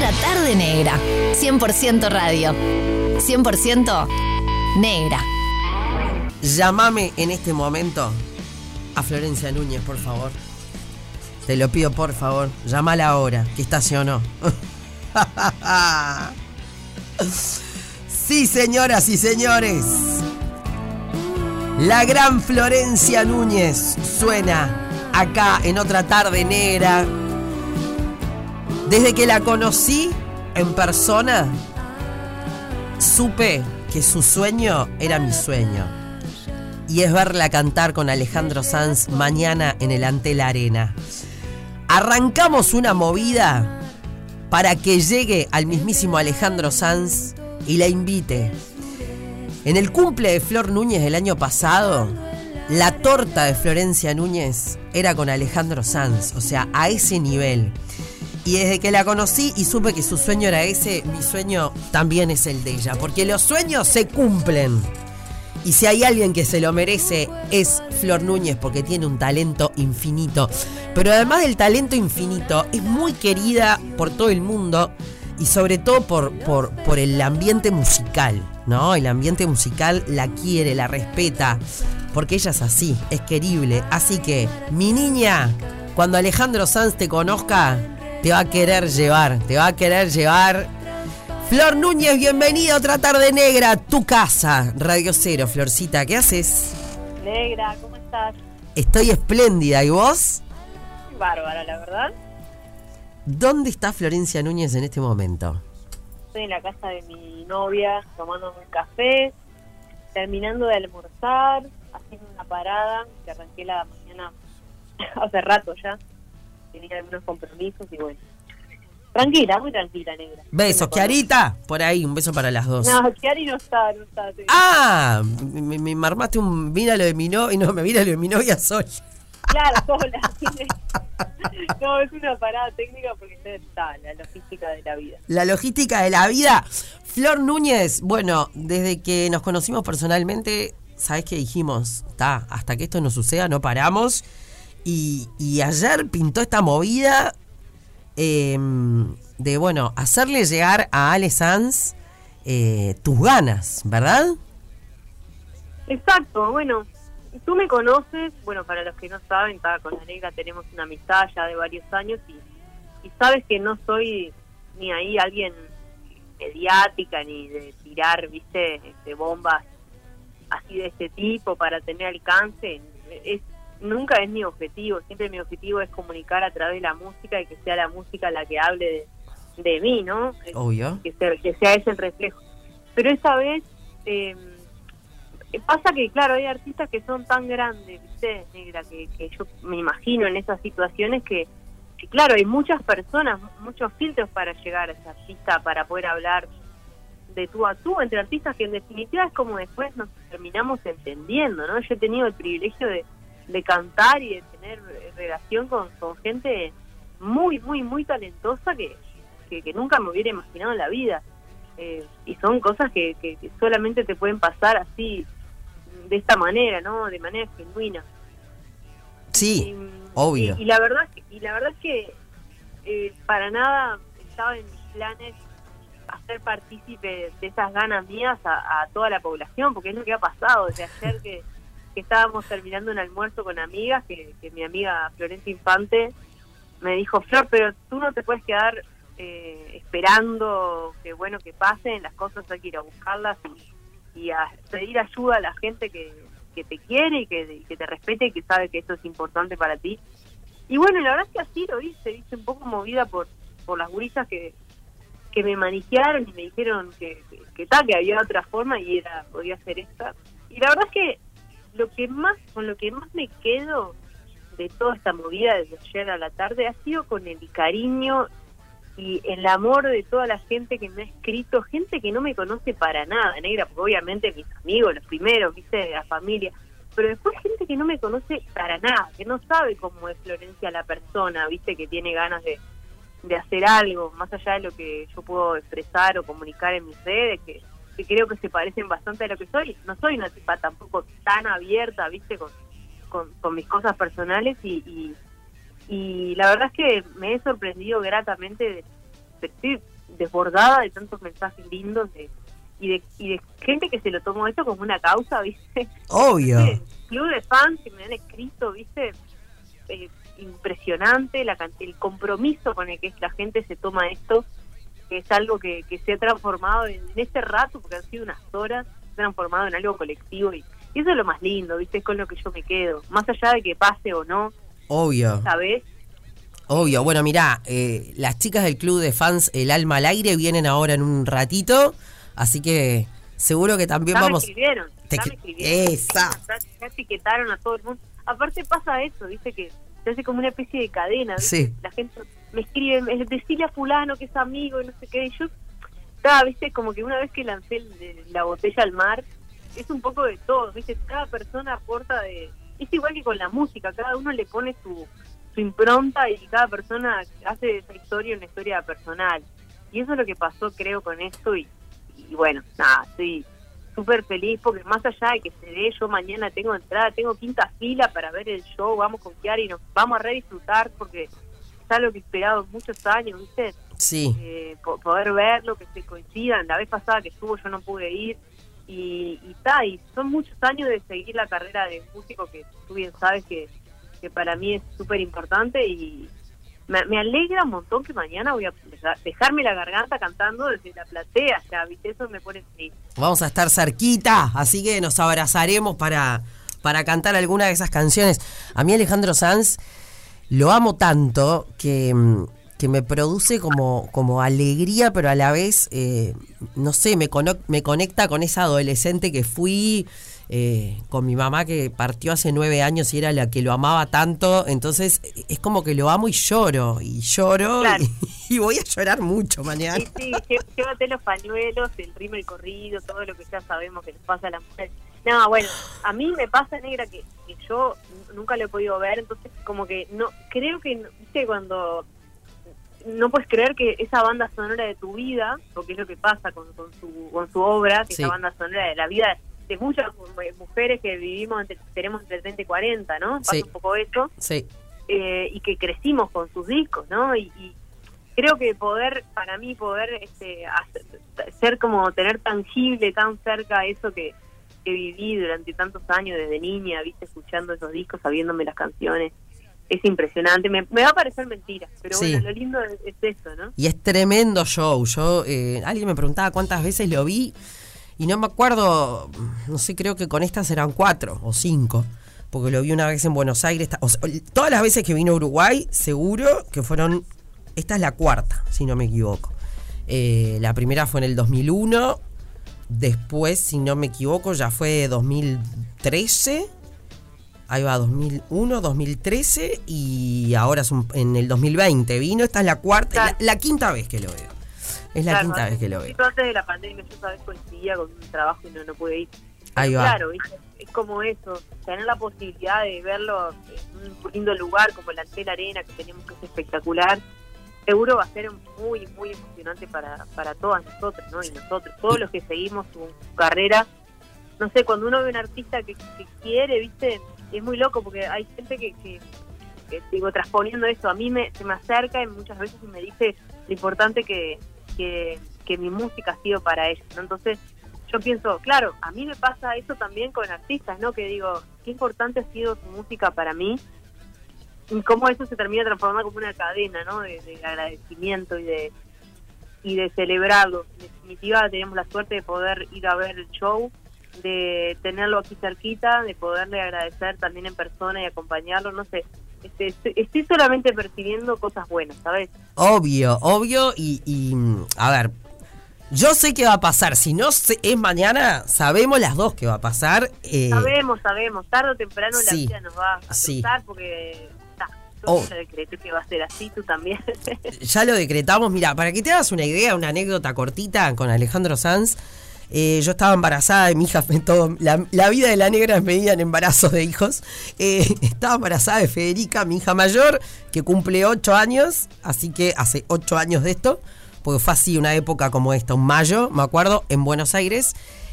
Otra tarde negra. 100% radio. 100% negra. Llámame en este momento a Florencia Núñez, por favor. Te lo pido, por favor. Llámala ahora, que estacionó. sí, señoras y señores. La gran Florencia Núñez suena acá en otra tarde negra. Desde que la conocí en persona, supe que su sueño era mi sueño. Y es verla cantar con Alejandro Sanz mañana en el Antel Arena. Arrancamos una movida para que llegue al mismísimo Alejandro Sanz y la invite. En el cumple de Flor Núñez del año pasado, la torta de Florencia Núñez era con Alejandro Sanz, o sea, a ese nivel. Y desde que la conocí y supe que su sueño era ese, mi sueño también es el de ella, porque los sueños se cumplen. Y si hay alguien que se lo merece es Flor Núñez porque tiene un talento infinito. Pero además del talento infinito, es muy querida por todo el mundo y sobre todo por, por, por el ambiente musical, ¿no? El ambiente musical la quiere, la respeta, porque ella es así, es querible. Así que, mi niña, cuando Alejandro Sanz te conozca, te va a querer llevar, te va a querer llevar. Flor Núñez, bienvenida a otra tarde negra, tu casa, Radio Cero. Florcita, ¿qué haces? Negra, ¿cómo estás? Estoy espléndida, ¿y vos? Bárbara, la verdad. ¿Dónde está Florencia Núñez en este momento? Estoy en la casa de mi novia, tomando un café, terminando de almorzar, haciendo una parada, que arranqué la mañana hace rato ya. Tenía algunos compromisos y bueno. Tranquila, muy tranquila, negra. Besos, Kiarita, por ahí, un beso para las dos. No, Chiari no está, no está. te- Ah, me, me- me armaste un mira lo de mi novia, no, me mira lo de mi novia soy. Claro, sola. no, es una parada técnica porque está la logística de la vida. La logística de la vida. Flor Núñez, bueno, desde que nos conocimos personalmente, ¿sabes qué dijimos? Está, hasta que esto no suceda, no paramos. Y, y ayer pintó esta movida eh, de, bueno, hacerle llegar a Ale Sanz eh, tus ganas, ¿verdad? Exacto, bueno, tú me conoces, bueno, para los que no saben, estaba con la negra, tenemos una amistad ya de varios años y, sabes que no soy ni ahí alguien mediática ni de tirar, viste, este, bombas así de este tipo para tener alcance. Es, nunca es mi objetivo, siempre mi objetivo es comunicar a través de la música y que sea la música la que hable de, de mí, ¿no? Obvio. que sea, que sea ese el reflejo. Pero esta vez eh, pasa que, claro, hay artistas que son tan grandes, ¿viste, negra? Que, que yo me imagino en esas situaciones que, que, claro, hay muchas personas, muchos filtros para llegar a ese artista, para poder hablar de tú a tú, entre artistas que en definitiva es como después nos terminamos entendiendo, ¿no? Yo he tenido el privilegio de, de cantar y de tener eh, relación con, con gente muy, muy, muy talentosa que, que, que nunca me hubiera imaginado en la vida. Eh, y son cosas que, que, que solamente te pueden pasar así, de esta manera, ¿no? De manera genuina. Sí, Y- obvio. Y, y la verdad y la verdad es que eh, para nada estaba en mis planes hacer partícipe de esas ganas mías a, a toda la población, porque es lo que ha pasado desde ayer que, que estábamos terminando un almuerzo con amigas, que, mi amiga Florencia Infante me dijo, Flor, pero tú no te puedes quedar eh, esperando que bueno que pasen, las cosas hay que ir a buscarlas y, y a pedir ayuda a la gente que, te quiere y que, te respete y que sabe que esto es importante para ti. Y bueno, la verdad es que así lo hice, hice un poco movida por, por las gurisas que, que me manejaron y me dijeron que, que, que que había otra forma y era podía ser esta. Y la verdad es que lo que más, con lo que más me quedo de toda esta movida desde ayer a la tarde ha sido con el cariño y el amor de toda la gente que me ha escrito, gente que no me conoce para nada, negra, porque obviamente mis amigos, los primeros, viste, la familia, pero después gente que no me conoce para nada, que no sabe cómo es Florencia la persona, viste, que tiene ganas de, de hacer algo, más allá de lo que yo puedo expresar o comunicar en mis redes, que, que creo que se parecen bastante a lo que soy. No soy una tipa tampoco tan abierta, viste, con, con, con mis cosas personales y, y, y la verdad es que me he sorprendido gratamente, de- estoy desbordada de tantos mensajes lindos de, y, de, y de gente que se lo tomó esto como una causa, ¿viste? Obvio. Sí, Club de fans que me han escrito, ¿viste? Eh, impresionante la, el compromiso con el que la gente se toma esto, es algo que, que se ha transformado en, en este rato, porque han sido unas horas, se ha transformado en algo colectivo y, y eso es lo más lindo, ¿viste? Es con lo que yo me quedo. Más allá de que pase o no, Obvio. ¿sabes? Obvio. Bueno, mirá, eh, las chicas del club de fans El Alma al Aire vienen ahora en un ratito, así que seguro que también Ya vamos... me escribieron, Te ya que- me escribieron. Esa. Ya, ya etiquetaron a todo el mundo. Aparte pasa eso, ¿viste? Que se hace como una especie de cadena, ¿viste? Sí. La gente me escribe, me- decirle a fulano que es amigo y no sé qué, y yo, estaba, ¿viste? Como que una vez que lancé el- la botella al mar, es un poco de todo, ¿viste? Cada persona aporta de... Es igual que con la música, cada uno le pone su, su impronta y cada persona hace de esa historia una historia personal. Y eso es lo que pasó, creo, con esto y, bueno, nada, estoy súper feliz porque más allá de que se dé, yo mañana tengo entrada, tengo quinta fila para ver el show, vamos con Kiara y nos vamos a re disfrutar porque es algo que he esperado muchos años, ¿viste? Sí. Eh, po- poder verlo, que se coincidan. La vez pasada que estuvo yo no pude ir y, y ta, y son muchos años de seguir la carrera de músico que tú bien sabes que, que para mí es súper importante y me, me alegra un montón que mañana voy a dejar- dejarme la garganta cantando desde la platea, ya, ¿viste? Eso me pone feliz. Vamos a estar cerquita, así que nos abrazaremos para, para cantar alguna de esas canciones. A mí Alejandro Sanz lo amo tanto que, mm, que me produce como, como alegría, pero a la vez, eh, no sé, me, cono- me conecta con esa adolescente que fui. eh, con mi mamá que partió hace nueve años y era la que lo amaba tanto, entonces es como que lo amo y lloro, y lloro Claro. y, y voy a llorar mucho mañana. Sí, sí, llévate los pañuelos, el ritmo, el corrido, todo lo que ya sabemos que les pasa a la mujer. No, bueno, a mí me pasa, negra, que, que yo nunca lo he podido ver, entonces como que no, creo que, viste, cuando no puedes creer que esa banda sonora de tu vida, porque es lo que pasa con, con su, con su obra, que Sí. esa banda sonora de la vida de muchas mu- mujeres que vivimos, entre, tenemos entre 30 y 40, ¿no? Pasa Sí. un poco eso Sí, eh, y que crecimos con sus discos, ¿no? Y, y creo que poder, para mí, poder este, hacer- ser como tener tangible, tan cerca eso que, que viví durante tantos años desde niña, viste, escuchando esos discos, sabiéndome las canciones, es impresionante. Me, me va a parecer mentira, pero Sí. bueno, lo lindo es, es eso, ¿no? Y es tremendo show. Yo, eh, alguien me preguntaba cuántas veces lo vi y no me acuerdo, no sé, creo que con estas eran cuatro o cinco, porque lo vi una vez en Buenos Aires. ta- o sea, todas las veces que vino a Uruguay, seguro que fueron, esta es la cuarta, si no me equivoco. Eh, la primera fue en el 2001, después, si no me equivoco, ya fue 2013. Ahí va, 2001, 2013 y ahora es un- en el 2020 vino. Esta es la cuarta, Claro. la, la quinta vez que lo veo. Es la Claro, quinta vez que lo veo. antes de la pandemia, yo sabes coincidía con un trabajo y no, no pude ir. Ahí va. Claro, ¿viste? es como eso, tener la posibilidad de verlo en un lindo lugar como la Antel Arena, que tenemos que es espectacular, seguro va a ser muy, muy emocionante para, para todas nosotros, ¿no? Y nosotros, todos los que seguimos su, su carrera. No sé, cuando uno ve un artista que, que quiere, ¿viste? Es muy loco porque hay gente que, que, que, digo, transponiendo eso, a mí me, se me acerca y muchas veces me dice lo importante que, que, que mi música ha sido para ellos, ¿no? Entonces, yo pienso, claro, a mí me pasa eso también con artistas, ¿no? Que digo, qué importante ha sido su música para mí y cómo eso se termina transformando como una cadena, ¿no? De, de agradecimiento y de y de celebrarlo. En definitiva, tenemos la suerte de poder ir a ver el show, de tenerlo aquí cerquita, de poderle agradecer también en persona y acompañarlo, no sé. Este, estoy, solamente percibiendo cosas buenas, ¿sabes? Obvio, obvio. Y, y, a ver, yo sé qué va a pasar. Si no es mañana, sabemos las dos qué va a pasar. eh, Sabemos, sabemos, tarde o temprano la sí, vida nos va a sí. porque yo Oh. ya decreté que va a ser así, tú también. ya lo decretamos. Mira, para que te hagas una idea, una anécdota cortita con Alejandro Sanz. eh, yo estaba embarazada de mi hija, todo, la, la vida de la negra es medida en embarazos de hijos. Eh, estaba embarazada de Federica, mi hija mayor, que cumple ocho años, así que hace ocho años de esto, porque fue así una época como esta, un mayo, me acuerdo, en Buenos Aires.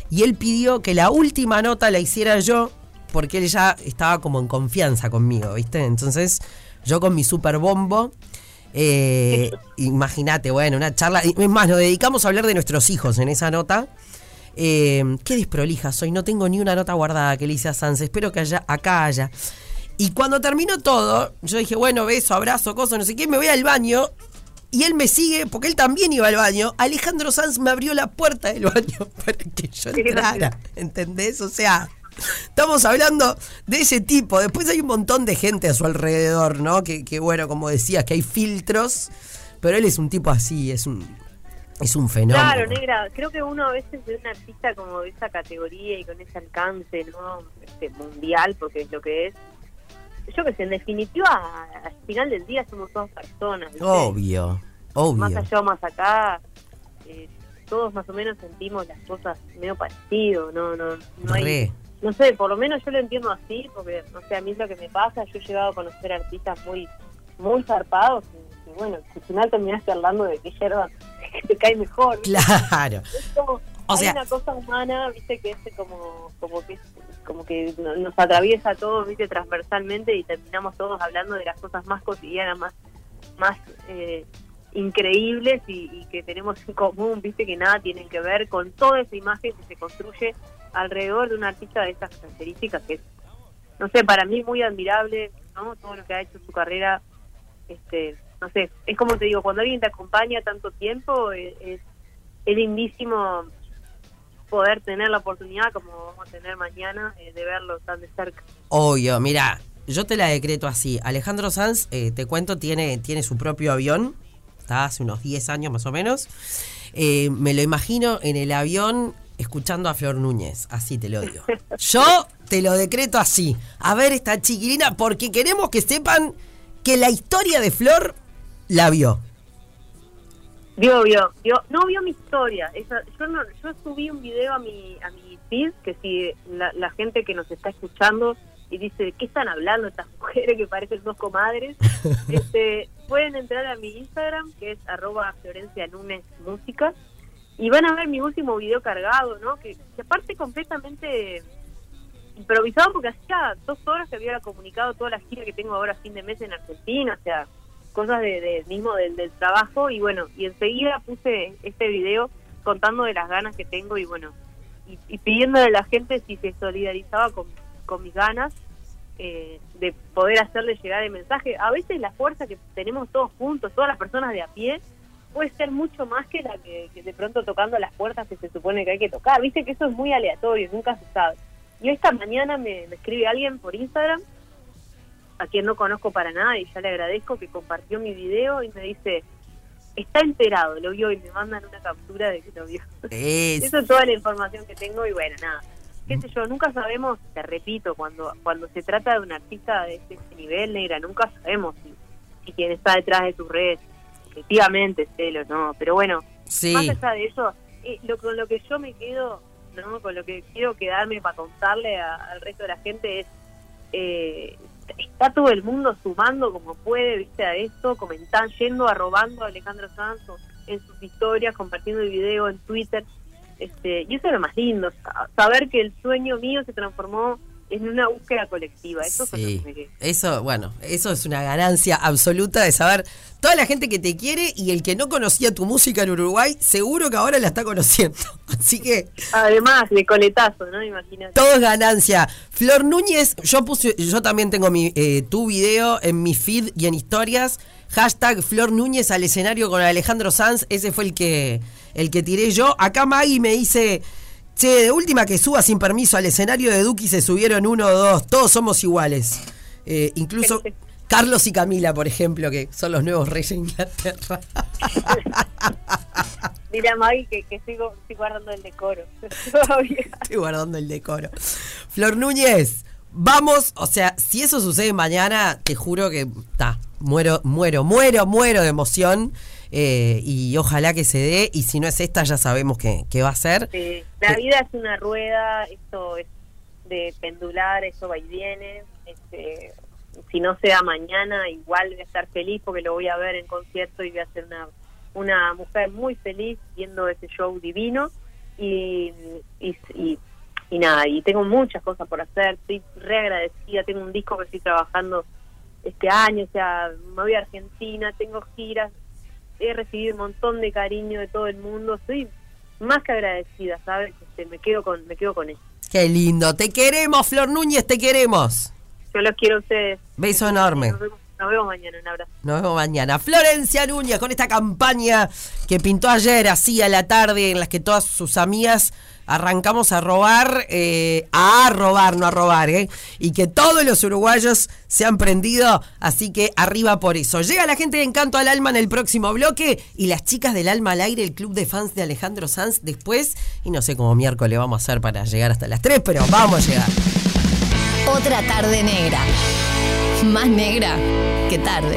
Y él pidió que la última nota la hiciera yo, porque él ya estaba como en confianza conmigo, ¿viste? Entonces, yo con mi super bombo Eh, Imagínate, bueno, una charla. Es más, nos dedicamos a hablar de nuestros hijos en esa nota. Eh, qué desprolija soy, no tengo ni una nota guardada que le hice a Sans, espero que haya, acá haya. Y cuando terminó todo, yo dije, bueno, beso, abrazo, cosa, no sé qué, me voy al baño. Y él me sigue, porque él también iba al baño. Alejandro Sanz me abrió la puerta del baño para que yo entrara. ¿Entendés? O sea, estamos hablando de ese tipo. Después hay un montón de gente a su alrededor, ¿no? Que, que bueno, como decías, que hay filtros. Pero él es un tipo así, es un, es un fenómeno. Claro, negra, creo que uno a veces ve un artista como de esa categoría y con ese alcance, ¿no? Este, mundial, porque es lo que es. Yo que sé, en definitiva, al final del día somos todas personas. ¿viste? Obvio, obvio. Más allá o más acá, eh, todos más o menos sentimos las cosas medio parecido, ¿no? No, no hay. No sé, por lo menos yo lo entiendo así, porque, no sé, a mí es lo que me pasa, yo he llegado a conocer artistas muy muy zarpados y, y bueno, al final terminaste hablando de que que te cae mejor. Claro. Es como, O hay sea- una cosa humana, viste, que es como, como que como que no- nos atraviesa a todos, viste, transversalmente y terminamos todos hablando de las cosas más cotidianas, más, más eh, increíbles y, y que tenemos en común, viste, que nada tienen que ver con toda esa imagen que se construye alrededor de un artista de estas características que es, no sé, para mí muy admirable, ¿no? Todo lo que ha hecho en su carrera, este, no sé, es como te digo, cuando alguien te acompaña tanto tiempo, eh, es, es lindísimo poder tener la oportunidad, como vamos a tener mañana, eh, de verlo tan de cerca. Obvio, mira, yo te la decreto así. Alejandro Sanz, eh, te cuento, tiene, tiene su propio avión. Está hace unos 10 años más o menos. Eh, me lo imagino en el avión escuchando a Flor Núñez. Así te lo digo. Yo te lo decreto así. A ver esta chiquilina, porque queremos que sepan que la historia de Flor la vio. Vio, vio, vio, no vio mi historia. Esa, yo no, yo subí un video a mi a mi feed que si la, la gente que nos está escuchando y dice de qué están hablando estas mujeres que parecen dos comadres, este, pueden entrar a mi Instagram que es arroba Florencia Nunes Música y van a ver mi último video cargado, ¿no? Que, que aparte completamente improvisado porque hacía dos horas que había comunicado toda la gira que tengo ahora fin de mes en Argentina, o sea, cosas de, de- mismo del, del trabajo y bueno, y enseguida puse este video contando de las ganas que tengo y bueno, y, y pidiéndole a la gente si se solidarizaba con, con mis ganas eh, de poder hacerle llegar el mensaje. A veces la fuerza que tenemos todos juntos, todas las personas de a pie, puede ser mucho más que la que, que de pronto tocando las puertas que se supone que hay que tocar. Viste que eso es muy aleatorio, nunca se sabe. Y esta mañana me, me escribe alguien por Instagram, a quien no conozco para nada, y ya le agradezco que compartió mi video y me dice, está enterado, lo vio y me mandan una captura de que lo vio. Es- Eso es toda la información que tengo y bueno, nada. Qué sé yo, nunca sabemos, te repito, cuando cuando se trata de un artista de este nivel, negra, nunca sabemos si, si quien está detrás de tus redes efectivamente es él o no. Pero bueno, sí. más allá de eso, eh, lo con lo que yo me quedo, no con lo que quiero quedarme para contarle a- al resto de la gente es, eh, está todo el mundo sumando como puede, viste, a esto, comentando, yendo, arrobando a Alejandro Sanz en sus historias, compartiendo el video en Twitter, este, y eso es lo más lindo, sa- saber que el sueño mío se transformó en una búsqueda colectiva, eso Sí, que eso, bueno, eso es una ganancia absoluta de saber toda la gente que te quiere y el que no conocía tu música en Uruguay, seguro que ahora la está conociendo. Así que Además, de coletazo, ¿no? Imagínate. todo es ganancia. Flor Núñez, yo puse, yo también tengo mi, eh, tu video en mi feed y en historias. Hashtag Flor Núñez al escenario con Alejandro Sanz. Ese fue el que, el que tiré yo. Acá Maggie me dice. Che, de última que suba sin permiso al escenario de Duki se subieron uno o dos. Todos somos iguales. Eh, incluso Carlos y Camila, por ejemplo, que son los nuevos reyes de Inglaterra. Mira, Maggie, que, que sigo, estoy guardando el decoro. Estoy guardando el decoro. Flor Núñez, vamos, o sea, si eso sucede mañana, te juro que está, muero, muero, muero, muero de emoción. Eh, y ojalá que se dé. Y si no es esta, ya sabemos que, que va a ser. Sí, la vida es una rueda, esto es de pendular, eso va y viene. Este, si no sea mañana, igual voy a estar feliz porque lo voy a ver en concierto y voy a ser una, una mujer muy feliz viendo ese show divino. Y, y, y, y nada, y tengo muchas cosas por hacer, estoy re agradecida, tengo un disco que estoy trabajando este año, o sea, me voy a Argentina, tengo giras, he recibido un montón de cariño de todo el mundo, estoy más que agradecida, ¿sabes? Este, me quedo con me quedo con eso. Qué lindo. Te queremos, Flor Núñez, te queremos. Yo los quiero a ustedes. Beso enorme. Nos vemos, mañana, un abrazo. Nos vemos mañana. Florencia Núñez con esta campaña que pintó ayer así a la tarde en las que todas sus amigas arrancamos a robar, eh, a robar, no a robar, ¿eh? Y que todos los uruguayos se han prendido, así que arriba por eso. Llega la gente de Encanto al Alma en el próximo bloque y las chicas del Alma al Aire, el club de fans de Alejandro Sanz después, y no sé cómo miércoles vamos a hacer para llegar hasta las 3, pero vamos a llegar. Otra tarde negra. Más negra que tarde.